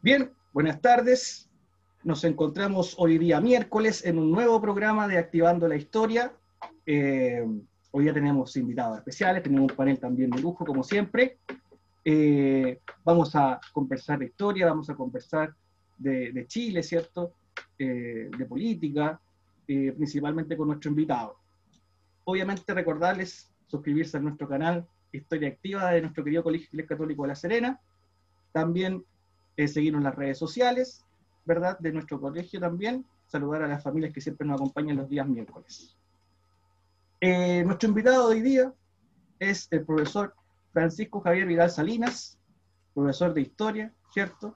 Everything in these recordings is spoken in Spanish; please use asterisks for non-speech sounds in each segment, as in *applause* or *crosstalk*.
Bien, buenas tardes. Nos encontramos hoy día miércoles en un nuevo programa de Activando la Historia. Eh, hoy día tenemos invitados especiales, tenemos un panel también de lujo, como siempre. Eh, vamos a conversar de historia, vamos a conversar de, Chile, ¿cierto? Eh, de política, principalmente con nuestro invitado. Obviamente recordarles suscribirse a nuestro canal Historia Activa de nuestro querido Colegio Católico de La Serena. También seguirnos en las redes sociales, ¿verdad? De nuestro colegio también. Saludar a las familias que siempre nos acompañan los días miércoles. Eh, nuestro invitado hoy día es el profesor Francisco Javier Vidal Salinas, profesor de Historia, ¿cierto?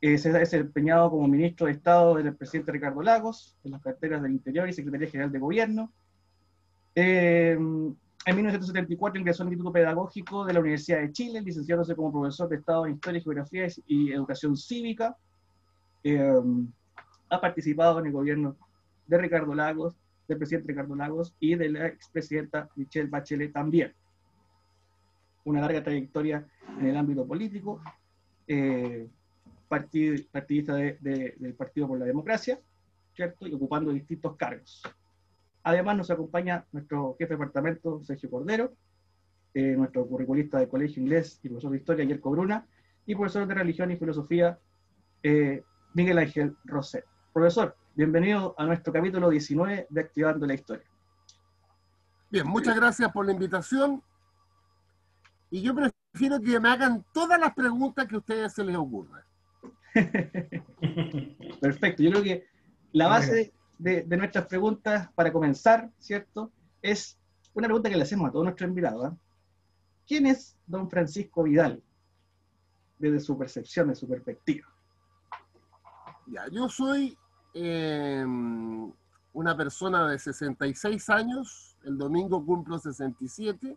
Eh, se ha desempeñado como ministro de Estado del presidente Ricardo Lagos, en las carteras del Interior y Secretaría General de Gobierno. Eh, en 1974 ingresó al Instituto Pedagógico de la Universidad de Chile, licenciándose como profesor de Estado en Historia, Geografía y Educación Cívica. Eh, ha participado en el gobierno de Ricardo Lagos, del presidente Ricardo Lagos y de la expresidenta Michelle Bachelet también. Una larga trayectoria en el ámbito político, eh, partidista del Partido por la Democracia, ¿cierto? Y ocupando distintos cargos. Además nos acompaña nuestro jefe de departamento, Sergio Cordero, eh, nuestro curriculista de colegio inglés y profesor de historia, Yerko Bruna, y profesor de religión y filosofía, eh, Miguel Ángel Roset. Profesor, bienvenido a nuestro capítulo 19 de Activando la Historia. Bien, muchas gracias por la invitación. Y yo prefiero que me hagan todas las preguntas que a ustedes se les ocurran. *laughs* Perfecto, yo creo que la base de, nuestras preguntas para comenzar, ¿cierto? Es una pregunta que le hacemos a todos nuestros invitados. ¿eh? ¿Quién es don Francisco Vidal desde su percepción, de su perspectiva? Ya, yo soy em, una persona de 66 años, el domingo cumplo 67,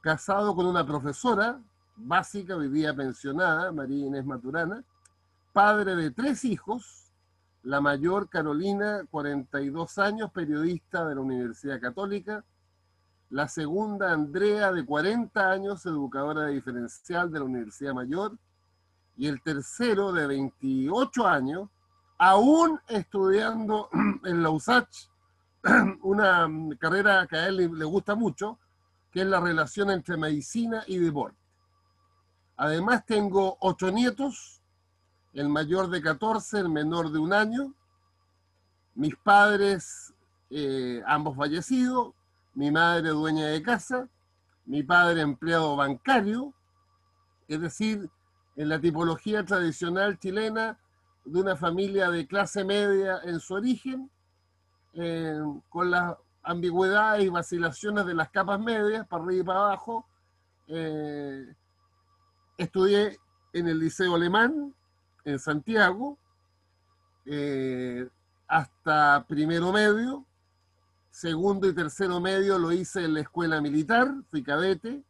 casado con una profesora básica, hoy día pensionada, María Inés Maturana, padre de tres hijos, la mayor Carolina, 42 años, periodista de la Universidad Católica. La segunda Andrea, de 40 años, educadora diferencial de la Universidad Mayor. Y el tercero, de 28 años, aún estudiando *clears throat* en la USACH, *clears throat* una carrera que a él le gusta mucho, que es la relación entre medicina y deporte. Además tengo ocho nietos, el mayor de 14, el menor de un año. Mis padres, eh, ambos fallecidos, mi madre dueña de casa, mi padre empleado bancario, es decir, en la tipología tradicional chilena de una familia de clase media en su origen, eh, con las ambigüedades y vacilaciones de las capas medias, para arriba y para abajo. Eh, estudié en el Liceo Alemán, en Santiago, eh, hasta primero medio, segundo y tercero medio lo hice en la escuela militar, fui cadete,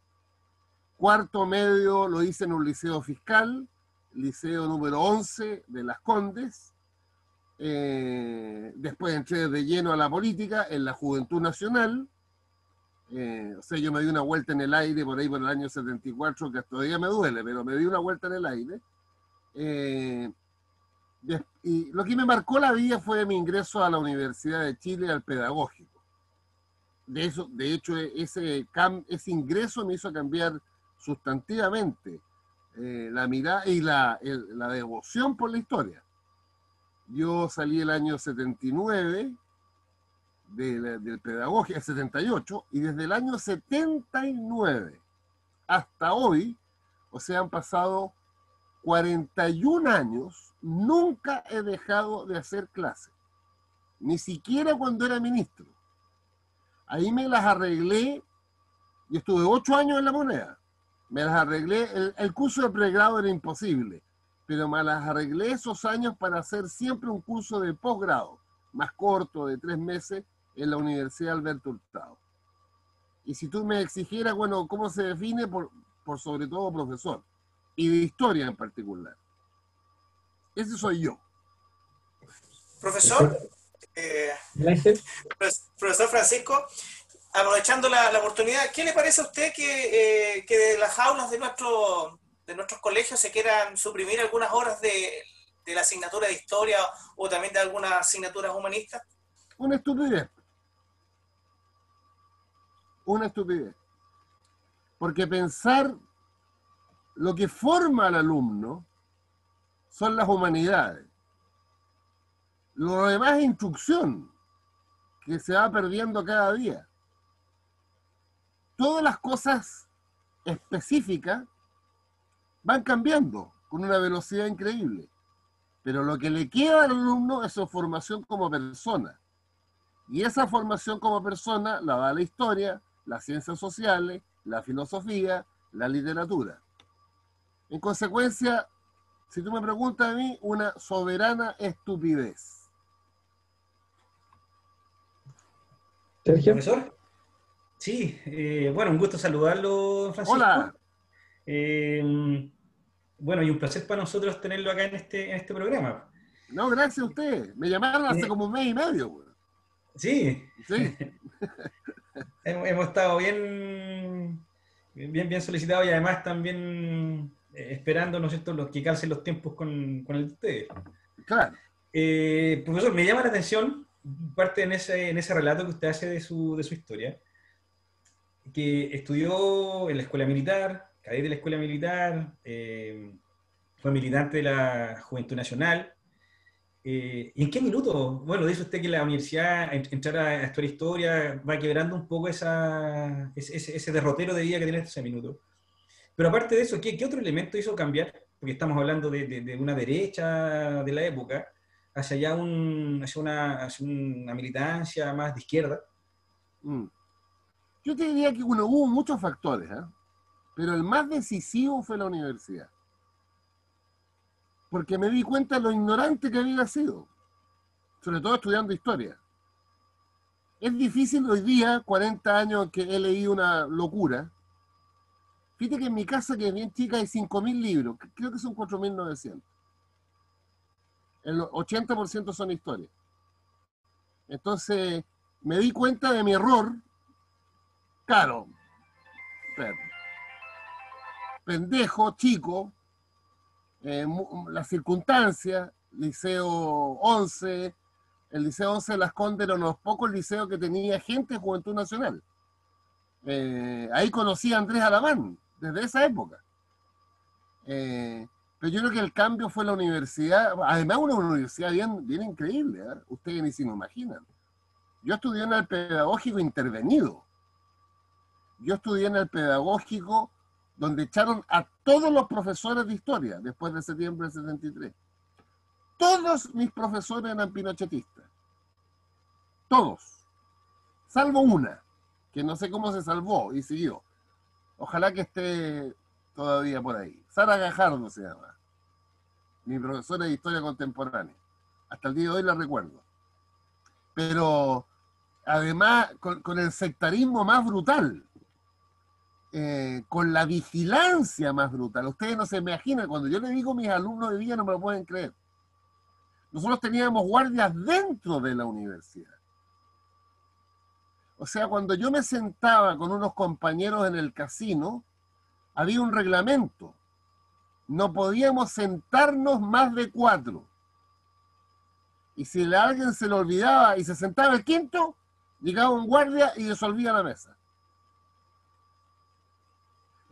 cuarto medio lo hice en un liceo fiscal, liceo número 11 de Las Condes, eh, después entré de lleno a la política en la Juventud Nacional, eh, o sea, yo me di una vuelta en el aire por ahí por el año 74, que todavía me duele, pero me di una vuelta en el aire. Eh, lo que me marcó la vida fue mi ingreso a la Universidad de Chile al pedagógico. De, eso, de hecho, ese, ingreso me hizo cambiar sustantivamente eh, la mirada y la, devoción por la historia. Yo salí el año 79 del pedagógico, el 78, y desde el año 79 hasta hoy, o sea, han pasado 41 años nunca he dejado de hacer clase, ni siquiera cuando era ministro. Ahí me las arreglé, y estuve ocho años en la moneda, me las arreglé, el, curso de pregrado era imposible, pero me las arreglé esos años para hacer siempre un curso de posgrado, más corto, de tres meses, en la Universidad Alberto Hurtado. Y si tú me exigieras, bueno, ¿cómo se define? por sobre todo profesor y de historia en particular. Ese soy yo. Profesor, eh, profesor Francisco, aprovechando la, oportunidad, ¿qué le parece a usted que, eh, que de las aulas de nuestro de nuestros colegios se quieran suprimir algunas horas de, de la asignatura de historia o también de algunas asignaturas humanistas? Una estupidez. Una estupidez. Porque pensar lo que forma al alumno son las humanidades. Lo demás es instrucción que se va perdiendo cada día. Todas las cosas específicas van cambiando con una velocidad increíble. Pero lo que le queda al alumno es su formación como persona. Y esa formación como persona la da la historia, las ciencias sociales, la filosofía, la literatura. En consecuencia, si tú me preguntas a mí, una soberana estupidez. Sergio. ¿Profesor? Sí, eh, bueno, un gusto saludarlo, Francisco. Hola. Eh, bueno, y un placer para nosotros tenerlo acá en este, en este programa. No, gracias a usted. Me llamaron hace como un mes y medio. Sí. Sí. *laughs* hemos, estado bien, bien, bien solicitados y además también eh, esperando, ¿no es cierto?, los que calcen los tiempos con, con el de ustedes. Claro. Eh, profesor, me llama la atención, parte en ese, en ese relato que usted hace de su, de su historia, que estudió en la escuela militar, cadete de la escuela militar, eh, fue militante de la Juventud Nacional. Eh, ¿Y en qué minuto? Bueno, dice usted que la universidad, entrar a estudiar historia, va quebrando un poco esa, ese, derrotero de vida que tiene ese minuto. Pero aparte de eso, ¿qué, otro elemento hizo cambiar? Porque estamos hablando de, una derecha de la época, hacia allá un, hacia una, una militancia más de izquierda. Mm. Yo te diría que bueno, hubo muchos factores. ¿eh? pero el más decisivo fue la universidad. Porque me di cuenta de lo ignorante que había sido, sobre todo estudiando historia. Es difícil hoy día, 40 años que he leído una locura. Fíjate que en mi casa, que es bien chica, hay 5.000 libros, creo que son 4.900. El 80% son historia. Entonces, me di cuenta de mi error. Claro, pendejo, chico, eh, las circunstancias, Liceo 11, el Liceo 11 de Las Condes era uno de los pocos liceos que tenía gente de Juventud Nacional. Eh, ahí conocí a Andrés Alamán, desde esa época. Eh, pero yo creo que el cambio fue la universidad, además una universidad bien, bien increíble, ustedes ni se imaginan. Yo estudié en el pedagógico intervenido. Yo estudié en el pedagógico donde echaron a todos los profesores de historia después de septiembre de 73. Todos mis profesores eran pinochetistas. Todos. Salvo una, que no sé cómo se salvó y siguió. Ojalá que esté todavía por ahí. Sara Gajardo se llama. Mi profesora de historia contemporánea. Hasta el día de hoy la recuerdo. Pero además con, el sectarismo más brutal eh, con la vigilancia más brutal. Ustedes no se imaginan, cuando yo le digo a mis alumnos de día no me lo pueden creer. Nosotros teníamos guardias dentro de la universidad. O sea, cuando yo me sentaba con unos compañeros en el casino, había un reglamento. No podíamos sentarnos más de cuatro. Y si a alguien se le olvidaba y se sentaba el quinto, llegaba un guardia y disolvía la mesa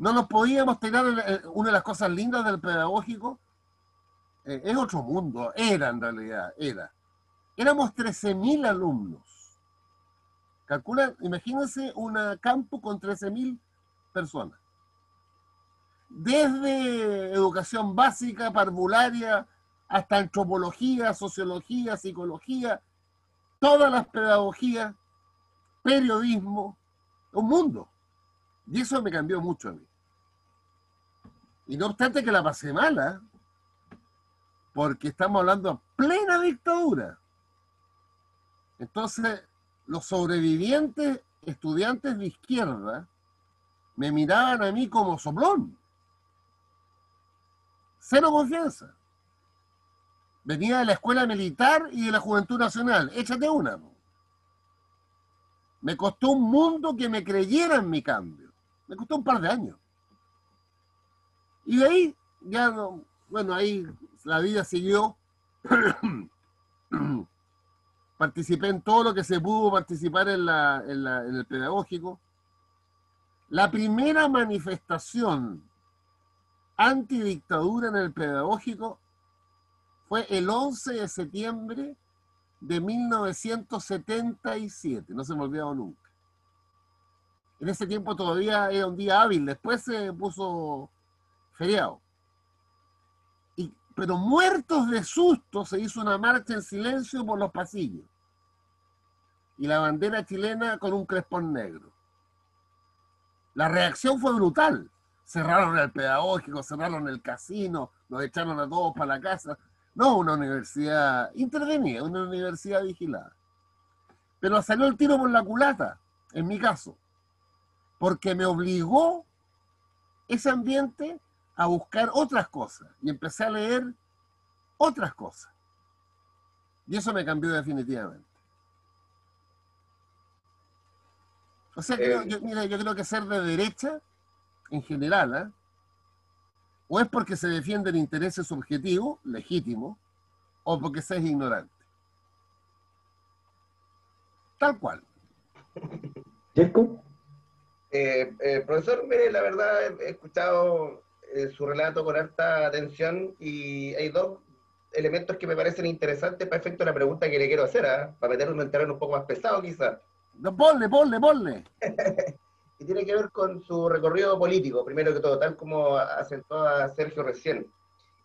no nos podíamos tener una de las cosas lindas del pedagógico. Eh, es otro mundo, era en realidad, era. Éramos 13.000 alumnos. Calcula, imagínense un campo con 13.000 personas. Desde educación básica, parvularia, hasta antropología, sociología, psicología, todas las pedagogías, periodismo, un mundo. Y eso me cambió mucho a mí. Y no obstante que la pasé mala, porque estamos hablando de plena dictadura. Entonces, los sobrevivientes estudiantes de izquierda me miraban a mí como soplón. Cero confianza. Venía de la escuela militar y de la Juventud Nacional. Échate una. Me costó un mundo que me creyera en mi cambio. Me costó un par de años. Y de ahí, ya no, bueno, ahí la vida siguió. *clears throat* *clears throat* Participé en todo lo que se pudo participar en, el pedagógico. La primera manifestación antidictadura en el pedagógico fue el 11 de septiembre de 1977, no se me olvidado nunca. En ese tiempo todavía era un día hábil, después se puso feriado. Pero muertos de susto se hizo una marcha en silencio por los pasillos. Y la bandera chilena con un crespón negro. La reacción fue brutal. Cerraron el pedagógico, cerraron el casino, nos echaron a todos para la casa. No una universidad intervenida, una universidad vigilada. Pero salió el tiro por la culata, en mi caso, porque me obligó ese ambiente a buscar otras cosas y empecé a leer otras cosas. Y eso me cambió definitivamente. O sea, eh, yo, mira, yo creo que ser de derecha, en general, ¿eh? o es porque se defienden intereses subjetivos, legítimos, o porque se es ignorante. Tal cual. Eh, eh, profesor, mire, la verdad he escuchado eh, su relato con harta atención y hay dos elementos que me parecen interesantes para efecto de la pregunta que le quiero hacer, ¿ah? para meterlo en un terreno un poco más pesado quizás. No, ponle, ponle, ponle. *laughs* y tiene que ver con su recorrido político, primero que todo, tal como asentó a Sergio recién.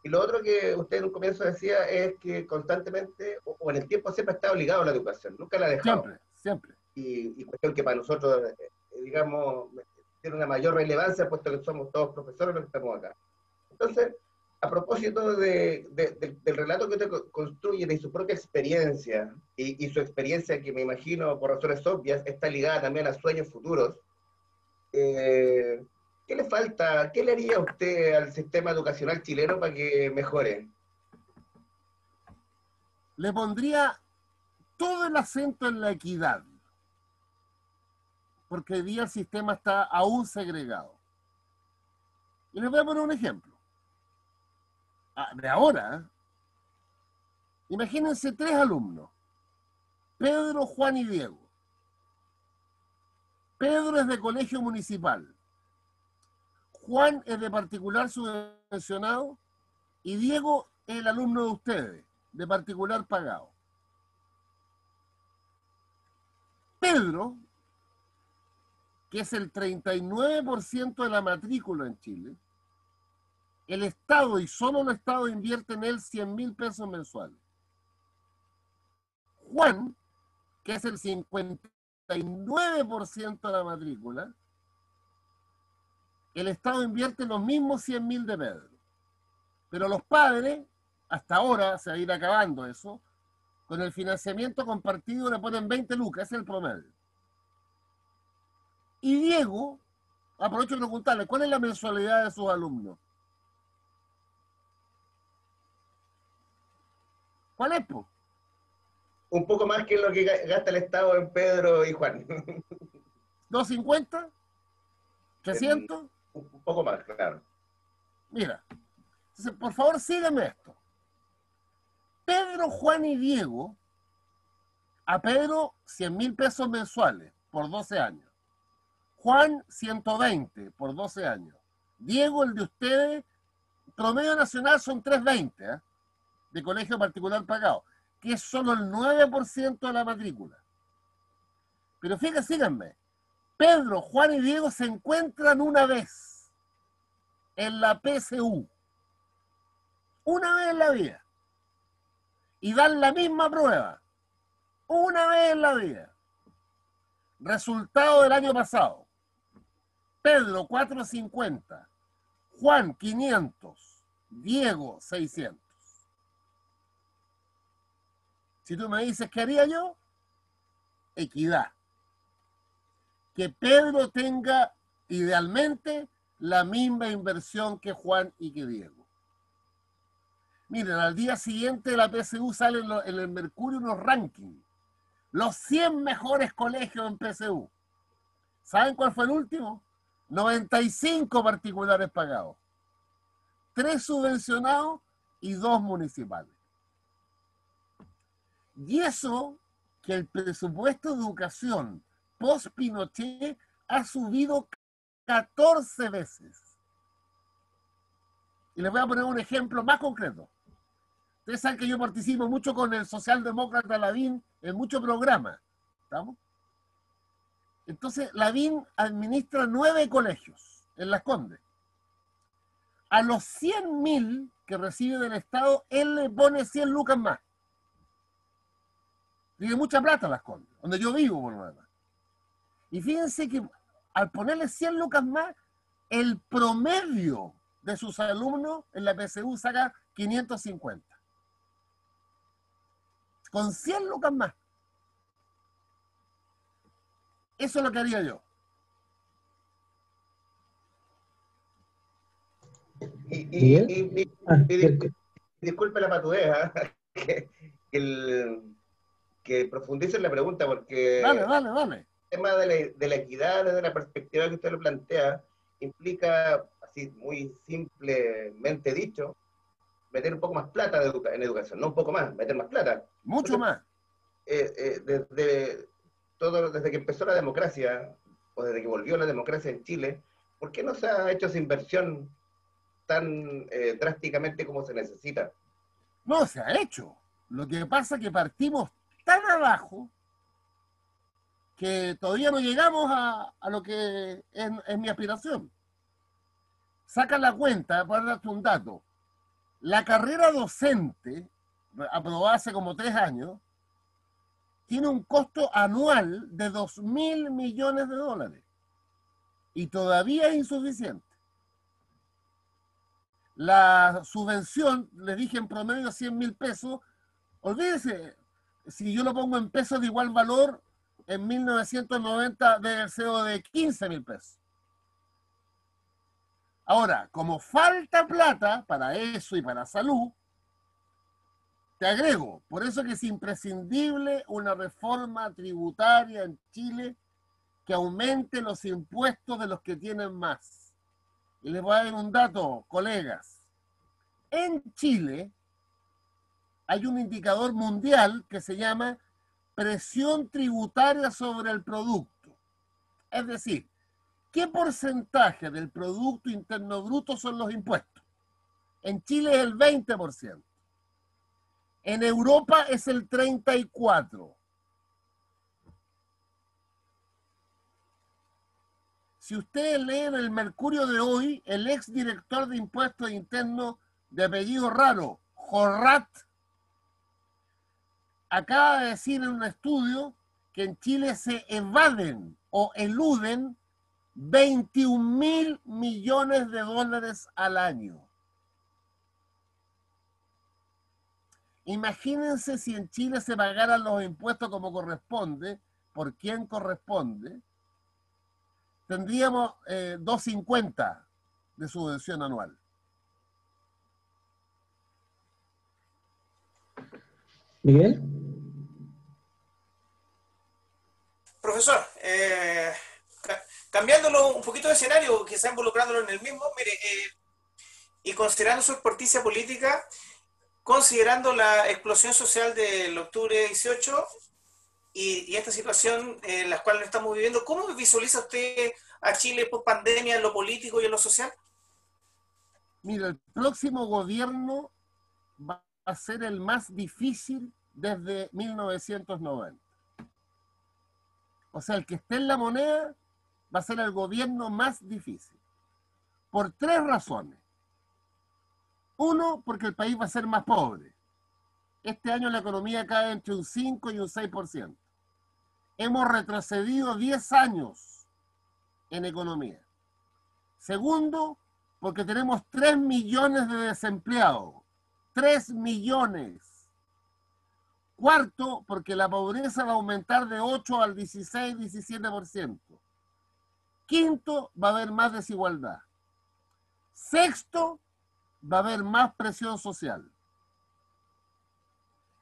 Y lo otro que usted en un comienzo decía es que constantemente, o, en el tiempo siempre ha estado ligado a la educación, nunca la ha dejado. Siempre, siempre. Y, cuestión que para nosotros, eh, digamos, tiene una mayor relevancia, puesto que somos todos profesores los que estamos acá. Entonces, a propósito de, del relato que usted construye de su propia experiencia y, su experiencia que me imagino por razones obvias está ligada también a sueños futuros, eh, ¿qué le falta? ¿Qué le haría usted al sistema educacional chileno para que mejore? Le pondría todo el acento en la equidad, porque hoy día el sistema está aún segregado. Y les voy a poner un ejemplo. Ah, de ahora, imagínense tres alumnos, Pedro, Juan y Diego. Pedro es de colegio municipal. Juan es de particular subvencionado y Diego es el alumno de ustedes, de particular pagado. Pedro, que es el 39% de la matrícula en Chile, el Estado y solo el Estado invierte en él 100 mil pesos mensuales. Juan, que es el 50 9% de la matrícula, el Estado invierte los mismos 100 mil de Pedro. Pero los padres, hasta ahora se va a ir acabando eso, con el financiamiento compartido le ponen 20 lucas, es el promedio. Y Diego, aprovecho de preguntarle, ¿cuál es la mensualidad de sus alumnos? ¿Cuál es, po? un poco más que lo que gasta el Estado en Pedro y Juan. *laughs* ¿250? ¿300? Un poco más, claro. Mira, por favor sígueme esto. Pedro, Juan y Diego, a Pedro 100 mil pesos mensuales por 12 años. Juan 120 por 12 años. Diego, el de ustedes, promedio nacional son 320, ¿eh? De colegio particular pagado que es solo el 9% de la matrícula. Pero fíjense, síganme. Pedro, Juan y Diego se encuentran una vez en la PSU. Una vez en la vida. Y dan la misma prueba. Una vez en la vida. Resultado del año pasado. Pedro 450. Juan 500. Diego 600. Si tú me dices, ¿qué haría yo? Equidad. Que Pedro tenga idealmente la misma inversión que Juan y que Diego. Miren, al día siguiente la PSU salen en el Mercurio unos rankings. Los 100 mejores colegios en PSU. ¿Saben cuál fue el último? 95 particulares pagados. tres subvencionados y dos municipales. Y eso que el presupuesto de educación post-Pinochet ha subido 14 veces. Y les voy a poner un ejemplo más concreto. Ustedes saben que yo participo mucho con el socialdemócrata Lavín en muchos programas. ¿Estamos? Entonces, Lavín administra nueve colegios en Las Condes. A los 100 mil que recibe del Estado, él le pone 100 lucas más. Tiene mucha plata Las Condes, donde yo vivo, por lo demás. Y fíjense que al ponerle 100 lucas más, el promedio de sus alumnos en la PSU saca 550. Con 100 lucas más. Eso es lo que haría yo. Y, y, y, ah, disculpe la patudea, *laughs* que, el, que profundice en la pregunta, porque dale, dale, dale. el tema de la, de la equidad desde la perspectiva que usted lo plantea implica, así muy simplemente dicho, meter un poco más plata en educación, no un poco más, meter más plata. Mucho más. Eh, eh, desde, todo, desde que empezó la democracia, o desde que volvió la democracia en Chile, ¿por qué no se ha hecho esa inversión tan eh, drásticamente como se necesita? No, se ha hecho. Lo que pasa es que partimos tan abajo que todavía no llegamos a, lo que es, mi aspiración. Saca la cuenta, para darte un dato. La carrera docente, aprobada hace como tres años, tiene un costo anual de 2 mil millones de dólares. Y todavía es insuficiente. La subvención, le dije en promedio 100 mil pesos, olvídese, si yo lo pongo en pesos de igual valor, en 1990 debe ser de 15 mil pesos. Ahora, como falta plata para eso y para salud, te agrego, por eso que es imprescindible una reforma tributaria en Chile que aumente los impuestos de los que tienen más. Y les voy a dar un dato, colegas. En Chile hay un indicador mundial que se llama presión tributaria sobre el producto. Es decir, ¿qué porcentaje del Producto Interno Bruto son los impuestos? En Chile es el 20%. En Europa es el 34. Si ustedes leen el Mercurio de hoy, el ex director de impuestos internos de apellido raro, Jorrat, acaba de decir en un estudio que en Chile se evaden o eluden 21 mil millones de dólares al año. Imagínense si en Chile se pagaran los impuestos como corresponde, por quién corresponde, tendríamos 2.50 eh, de subvención anual. Miguel. Profesor, eh, cambiándolo un poquito de escenario, quizá involucrándolo en el mismo, mire, eh, y considerando su experticia política, considerando la explosión social del octubre 18 y, esta situación en la cual estamos viviendo, ¿cómo visualiza usted a Chile post pandemia en lo político y en lo social? Mira, el próximo gobierno va a ser el más difícil desde 1990. O sea, el que esté en la moneda va a ser el gobierno más difícil. Por tres razones. Uno, porque el país va a ser más pobre. Este año la economía cae entre un 5 y un 6%. Hemos retrocedido 10 años en economía. Segundo, porque tenemos 3 millones de desempleados. 3 millones. Cuarto, porque la pobreza va a aumentar de 8 al 16, 17%. Quinto, va a haber más desigualdad. Sexto, va a haber más presión social.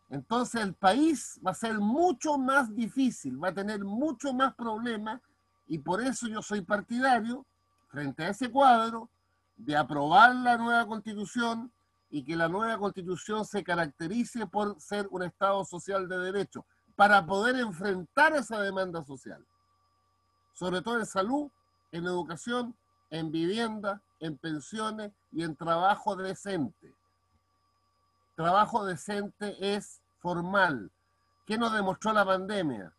Entonces el país va a ser mucho más difícil, va a tener mucho más problemas y por eso yo soy partidario, frente a ese cuadro, de aprobar la nueva constitución y que la nueva constitución se caracterice por ser un Estado social de derecho, para poder enfrentar esa demanda social, sobre todo en salud, en educación, en vivienda, en pensiones y en trabajo decente. Trabajo decente es formal. ¿Qué nos demostró la pandemia?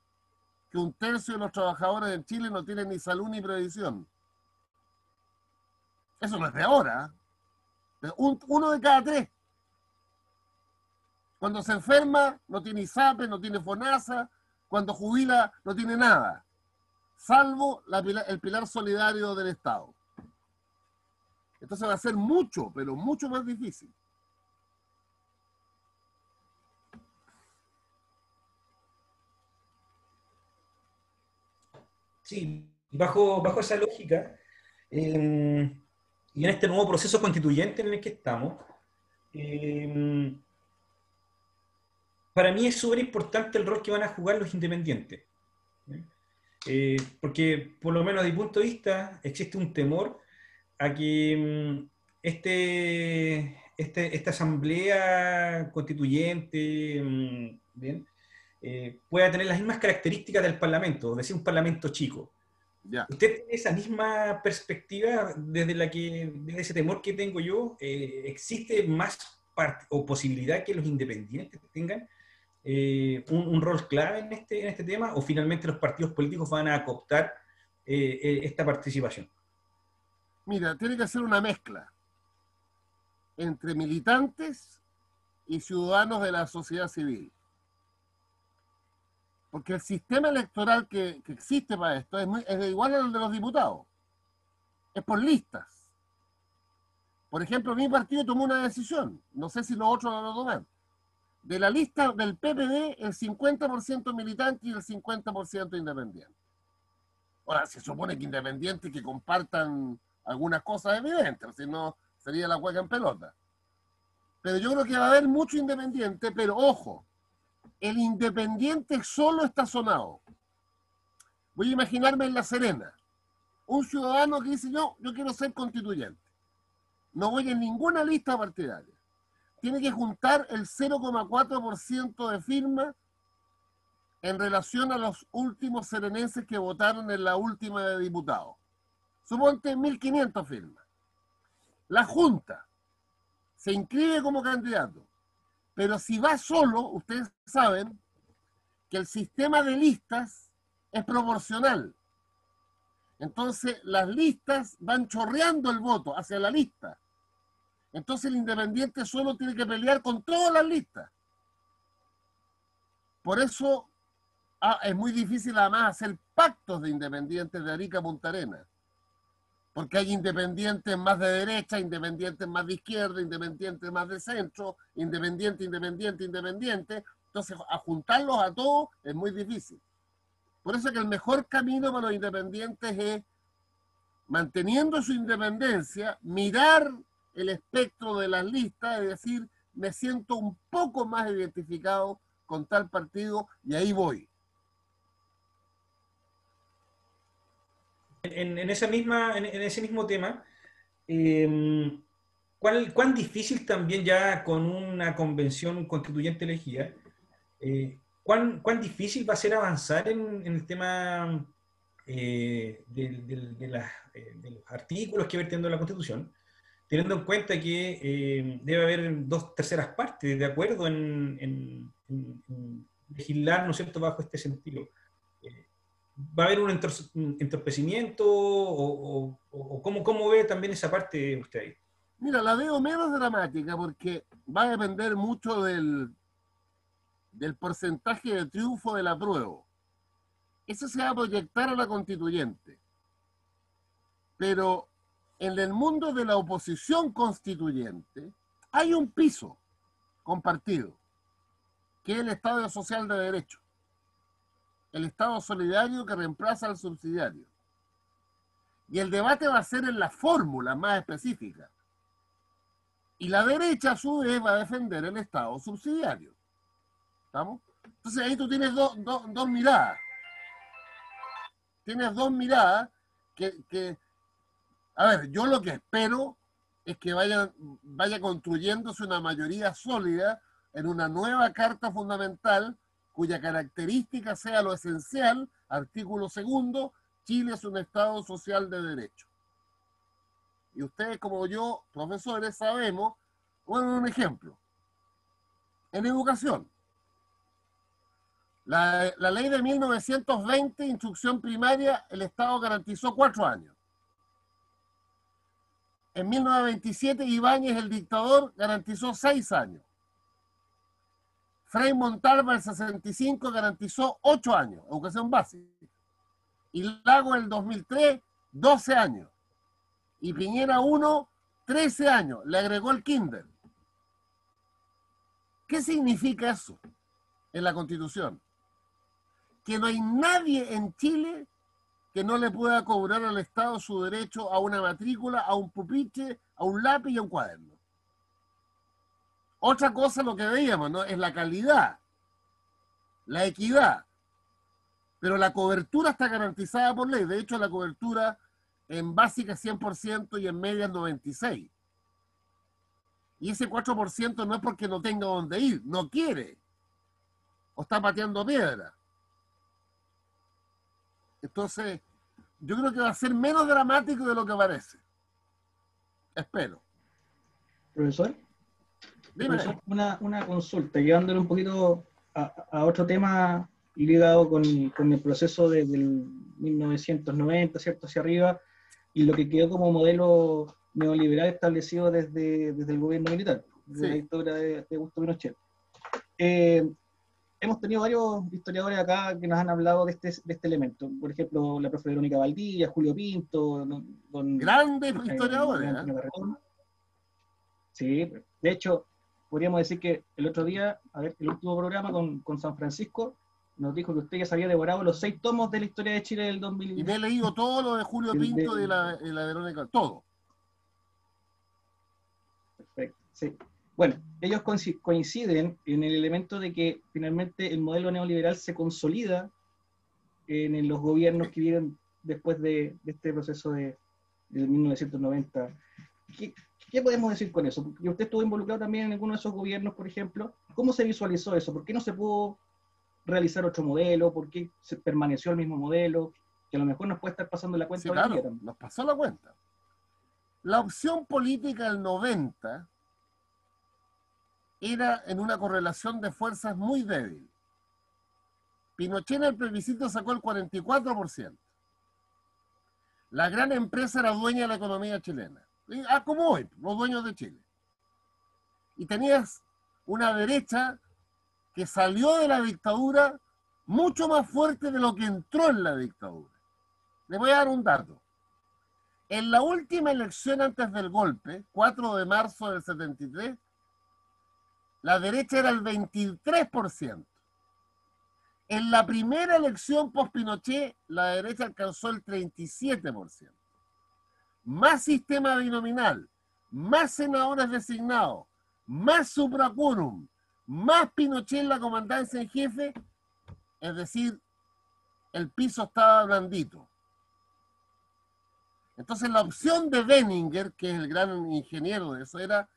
Que un tercio de los trabajadores en Chile no tienen ni salud ni previsión. Eso no es de ahora. ¿Eh? uno de cada tres. Cuando se enferma no tiene ISAPE, no tiene FONASA. Cuando jubila no tiene nada. Salvo el pilar solidario del Estado. Entonces va a ser mucho, pero mucho más difícil. Sí, bajo, bajo esa lógica, em, y en este nuevo proceso constituyente en el que estamos, em, para mí es súper importante el rol que van a jugar los independientes. Eh, porque, por lo menos desde mi punto de vista, existe un temor a que em, este, este, esta asamblea constituyente ¿bien? Eh, pueda tener las mismas características del Parlamento, es decir, un Parlamento chico. ¿Usted tiene esa misma perspectiva desde la que, desde ese temor que tengo yo? Eh, ¿Existe más o posibilidad que los independientes tengan eh, un, rol clave en este, en este tema o finalmente los partidos políticos van a cooptar esta participación? Mira, tiene que ser una mezcla entre militantes y ciudadanos de la sociedad civil. Porque el sistema electoral que, existe para esto es, es, igual al de los diputados. Es por listas. Por ejemplo, mi partido tomó una decisión, no sé si los otros lo toman. De la lista del PPD, el 50% militante y el 50% independiente. Ahora, se supone que independientes que compartan algunas cosas evidentes, si no sería la hueca en pelota. Pero yo creo que va a haber mucho independiente, pero ojo, el independiente solo está sonado. Voy a imaginarme en La Serena, un ciudadano que dice yo, yo quiero ser constituyente. No voy en ninguna lista partidaria. Tiene que juntar el 0,4% de firma en relación a los últimos serenenses que votaron en la última de diputados. Suponte 1.500 firmas. La Junta se inscribe como candidato pero si va solo, ustedes saben que el sistema de listas es proporcional. Entonces las listas van chorreando el voto hacia la lista. Entonces el independiente solo tiene que pelear con todas las listas. Por eso ah, es muy difícil además hacer pactos de independientes de Arica a Punta Arenas porque hay independientes más de derecha, independientes más de izquierda, independientes más de centro, independiente, independiente, independiente. Entonces, juntarlos a todos es muy difícil. Por eso que el mejor camino para los independientes es, manteniendo su independencia, mirar el espectro de las listas y decir, me siento un poco más identificado con tal partido y ahí voy. En, esa misma, en, ese mismo tema, em, ¿cuán, difícil también ya con una convención constituyente elegida, eh, ¿cuán, ¿cuán, difícil va a ser avanzar en, el tema eh, eh, de, los artículos que vertiendo la Constitución, teniendo en cuenta que debe haber dos terceras partes de acuerdo en, en, legislar, ¿no es cierto?, bajo este sentido. ¿Va a haber un entorpecimiento o, cómo, ve también esa parte usted ahí? Mira, la veo menos dramática porque va a depender mucho del, del porcentaje de triunfo de la prueba. Eso se va a proyectar a la constituyente. Pero en el mundo de la oposición constituyente hay un piso compartido, que es el Estado Social de Derecho el Estado solidario que reemplaza al subsidiario. Y el debate va a ser en la fórmula más específica. Y la derecha, a su vez, va a defender el Estado subsidiario. ¿Estamos? Entonces ahí tú tienes dos miradas. Tienes dos miradas que, que, a ver, yo lo que espero es que vaya, vaya construyéndose una mayoría sólida en una nueva carta fundamental cuya característica sea lo esencial, artículo segundo, Chile es un Estado social de derecho. Y ustedes como yo, profesores, sabemos, bueno, un ejemplo, en educación, la, la, ley de 1920, instrucción primaria, el Estado garantizó cuatro años. En 1927, Ibáñez, el dictador, garantizó seis años. Frei Montalva, el 65, garantizó ocho años, educación básica. Y Lago, el 2003, 12 años. Y Piñera 1, 13 años. Le agregó el kinder. ¿Qué significa eso en la Constitución? Que no hay nadie en Chile que no le pueda cobrar al Estado su derecho a una matrícula, a un pupitre, a un lápiz y a un cuaderno. Otra cosa lo que veíamos, ¿no? Es la calidad, la equidad. Pero la cobertura está garantizada por ley. De hecho, la cobertura en básica es 100% y en media es 96%. Y ese 4% no es porque no tenga dónde ir, no quiere. O está pateando piedra. Entonces, yo creo que va a ser menos dramático de lo que parece. Espero. Profesor, Profesor una, una, consulta, llevándole un poquito a, a otro tema ligado con, con el proceso desde el 1990, ¿cierto? Hacia arriba, y lo que quedó como modelo neoliberal establecido desde, desde el gobierno militar, desde sí. la dictadura de, de Augusto Pinochet. Eh, hemos tenido varios historiadores acá que nos han hablado de este, de este elemento. Por ejemplo, la profe Verónica Valdilla, Julio Pinto, don, grandes eh, historiadores. ¿eh? Sí, de hecho, podríamos decir que el otro día, a ver, el último programa con, con San Francisco, nos dijo que usted ya se había devorado los seis tomos de la historia de Chile del 2000. Y me he leído todo lo de Julio Pinto y de, la, de la Verónica, todo. Perfecto, sí. Bueno, ellos coinciden en el elemento de que finalmente el modelo neoliberal se consolida en los gobiernos que vienen después de, de este proceso de, de 1990. ¿Qué, ¿Qué, podemos decir con eso? Porque usted estuvo involucrado también en alguno de esos gobiernos, por ejemplo. ¿Cómo se visualizó eso? ¿Por qué no se pudo realizar otro modelo? ¿Por qué se permaneció el mismo modelo? Que a lo mejor nos puede estar pasando la cuenta. Sí, claro, nos pasó la cuenta. La opción política del 90 era en una correlación de fuerzas muy débil. Pinochet en el plebiscito sacó el 44%. La gran empresa era dueña de la economía chilena. Ah, como hoy, los dueños de Chile. Y tenías una derecha que salió de la dictadura mucho más fuerte de lo que entró en la dictadura. Les voy a dar un dato. En la última elección antes del golpe, 4 de marzo del 73, la derecha era el 23%. En la primera elección post-Pinochet, la derecha alcanzó el 37%. Más sistema binominal, más senadores designados, más supracurum, más Pinochet en la comandancia en jefe, es decir, el piso estaba blandito. Entonces la opción de Benninger, que es el gran ingeniero de eso, era,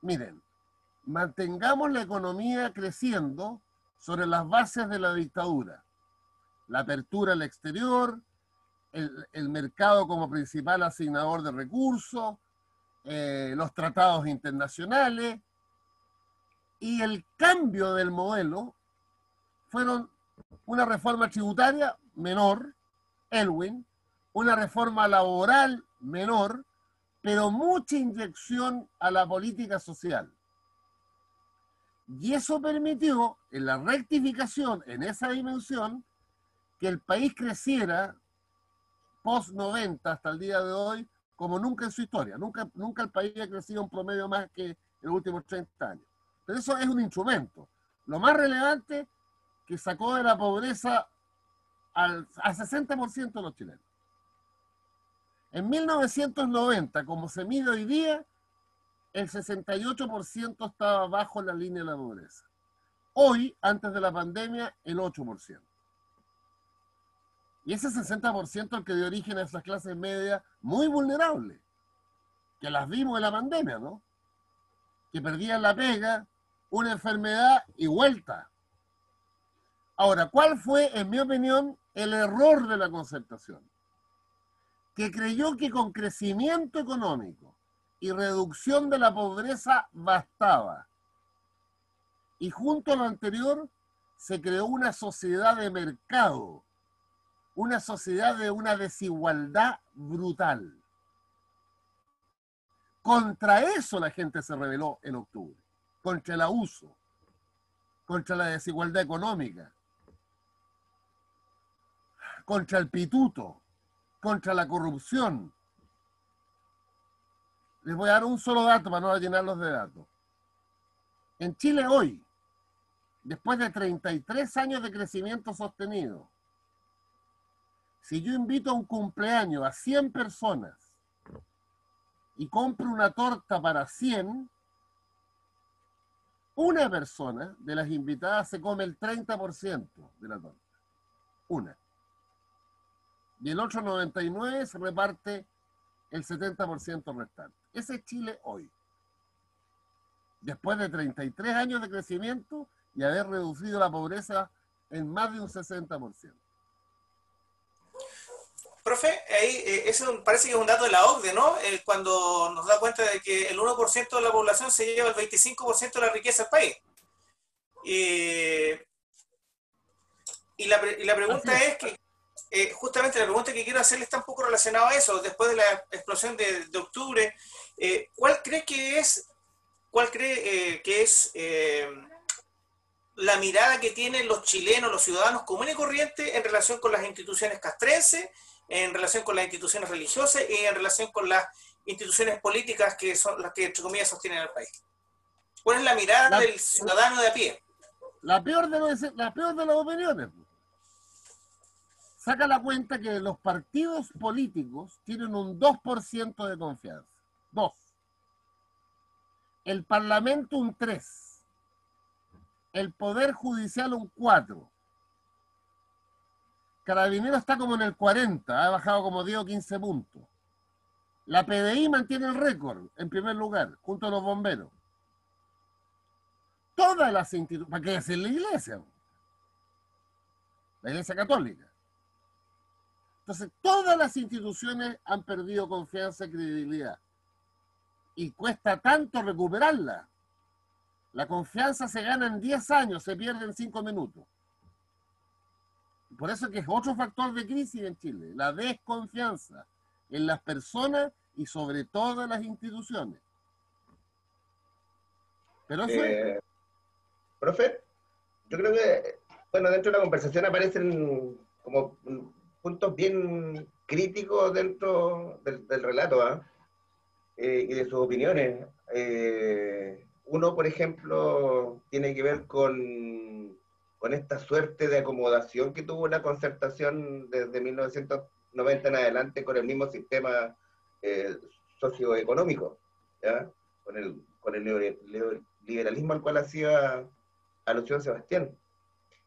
miren, mantengamos la economía creciendo sobre las bases de la dictadura. La apertura al exterior, el, mercado como principal asignador de recursos, eh, los tratados internacionales y el cambio del modelo fueron una reforma tributaria menor, Elwin, una reforma laboral menor, pero mucha inyección a la política social. Y eso permitió, en la rectificación, en esa dimensión, que el país creciera post-90 hasta el día de hoy como nunca en su historia. Nunca, nunca el país ha crecido un promedio más que en los últimos 30 años. Pero eso es un instrumento. Lo más relevante que sacó de la pobreza al, al 60% de los chilenos. En 1990, como se mide hoy día, el 68% estaba bajo la línea de la pobreza. Hoy, antes de la pandemia, el 8%. Y ese 60% el que dio origen a esas clases medias muy vulnerables, que las vimos en la pandemia, ¿no? Que perdían la pega, una enfermedad y vuelta. Ahora, ¿cuál fue, en mi opinión, el error de la concertación? Que creyó que con crecimiento económico y reducción de la pobreza bastaba. Y junto a lo anterior, se creó una sociedad de mercado, una sociedad de una desigualdad brutal. Contra eso la gente se rebeló en octubre, contra el abuso, contra la desigualdad económica, contra el pituto, contra la corrupción. Les voy a dar un solo dato para no llenarlos de datos. En Chile hoy, después de 33 años de crecimiento sostenido, si yo invito a un cumpleaños a 100 personas y compro una torta para 100, una persona de las invitadas se come el 30% de la torta. Una. Y el otro 99 se reparte el 70% restante. Ese es Chile hoy. Después de 33 años de crecimiento y haber reducido la pobreza en más de un 60%. Profe, ahí eh, eso parece que es un dato de la OCDE, ¿no? Eh, cuando nos da cuenta de que el 1% de la población se lleva el 25% de la riqueza del país. y la, y la pregunta es que eh, justamente la pregunta que quiero hacerle está un poco relacionada a eso. Después de la explosión de, octubre, ¿cuál cree que es, cuál cree que es la mirada que tienen los chilenos, los ciudadanos comunes y corrientes en relación con las instituciones castrenses, en relación con las instituciones religiosas y en relación con las instituciones políticas que son las que, entre comillas, sostienen al país? ¿Cuál es la mirada del ciudadano de a pie? La peor de, la peor de las opiniones saca la cuenta que los partidos políticos tienen un 2% de confianza. Dos. El Parlamento un 3. El Poder Judicial un 4. Carabinero está como en el 40, ha bajado como 10 o 15 puntos. La PDI mantiene el récord en primer lugar, junto a los bomberos. Todas las instituciones, ¿para qué decir la iglesia? La iglesia católica entonces, todas las instituciones han perdido confianza y credibilidad. Y cuesta tanto recuperarla. La confianza se gana en 10 años, se pierde en 5 minutos. Por eso que es otro factor de crisis en Chile, la desconfianza en las personas y sobre todo en las instituciones. Pero eh, Profe, yo creo que, bueno, dentro de la conversación aparecen como puntos bien críticos dentro del, relato ¿ah? eh, y de sus opiniones. Eh, uno, por ejemplo, tiene que ver con, con esta suerte de acomodación que tuvo la concertación desde 1990 en adelante con el mismo sistema eh, socioeconómico, Con, el, con el liberalismo al cual hacía alusión Sebastián.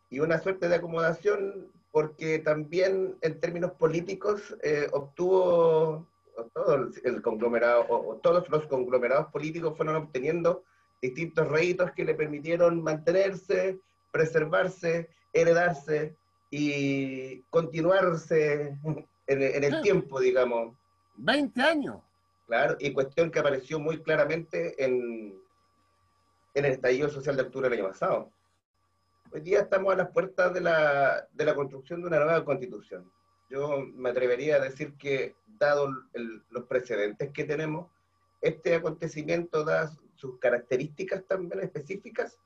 Y una suerte de acomodación porque también en términos políticos eh, obtuvo todo el conglomerado, o, todos los conglomerados políticos fueron obteniendo distintos réditos que le permitieron mantenerse, preservarse, heredarse y continuarse en, el tiempo, digamos. 20 años. Claro, y cuestión que apareció muy claramente en, en el estallido social de octubre del año pasado. Hoy día estamos a las puertas de la, de la construcción de una nueva constitución. Yo me atrevería a decir que, dado los precedentes que tenemos, este acontecimiento, da sus características también específicas,